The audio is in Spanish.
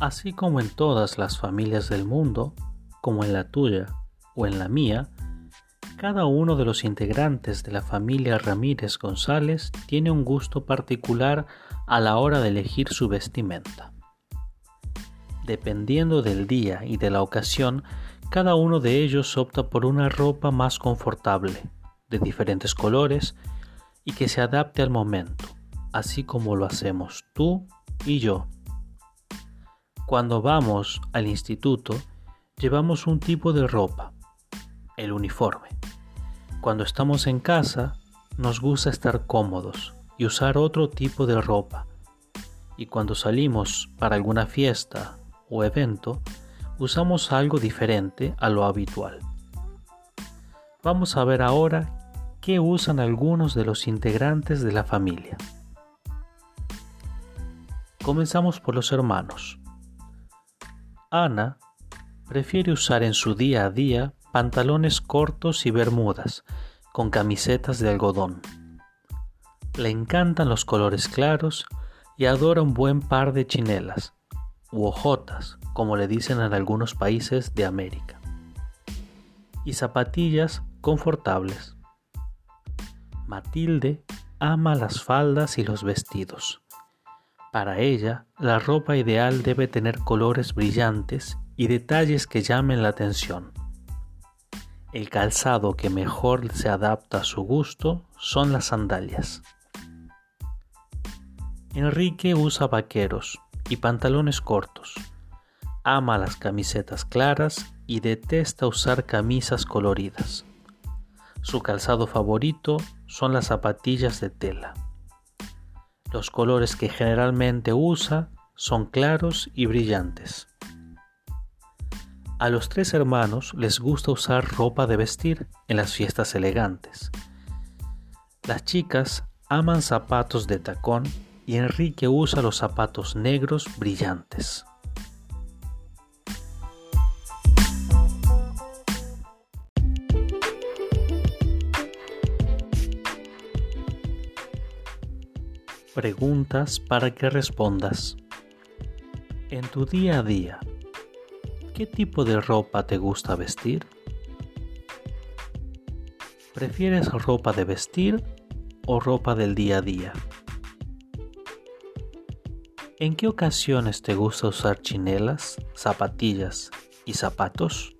Así como en todas las familias del mundo, como en la tuya o en la mía, cada uno de los integrantes de la familia Ramírez González tiene un gusto particular a la hora de elegir su vestimenta. Dependiendo del día y de la ocasión, cada uno de ellos opta por una ropa más confortable, de diferentes colores y que se adapte al momento, así como lo hacemos tú y yo. Cuando vamos al instituto, llevamos un tipo de ropa, el uniforme. Cuando estamos en casa, nos gusta estar cómodos y usar otro tipo de ropa. Y cuando salimos para alguna fiesta o evento, usamos algo diferente a lo habitual. Vamos a ver ahora qué usan algunos de los integrantes de la familia. Comenzamos por los hermanos. Ana prefiere usar en su día a día pantalones cortos y bermudas con camisetas de algodón. Le encantan los colores claros y adora un buen par de chinelas, u ojotas, como le dicen en algunos países de América, y zapatillas confortables. Matilde ama las faldas y los vestidos. Para ella, la ropa ideal debe tener colores brillantes y detalles que llamen la atención. El calzado que mejor se adapta a su gusto son las sandalias. Enrique usa vaqueros y pantalones cortos. Ama las camisetas claras y detesta usar camisas coloridas. Su calzado favorito son las zapatillas de tela. Los colores que generalmente usa son claros y brillantes. A los tres hermanos les gusta usar ropa de vestir en las fiestas elegantes. Las chicas aman zapatos de tacón y Enrique usa los zapatos negros brillantes. Preguntas para que respondas. En tu día a día, ¿qué tipo de ropa te gusta vestir? ¿Prefieres ropa de vestir o ropa del día a día? ¿En qué ocasiones te gusta usar chinelas, zapatillas y zapatos?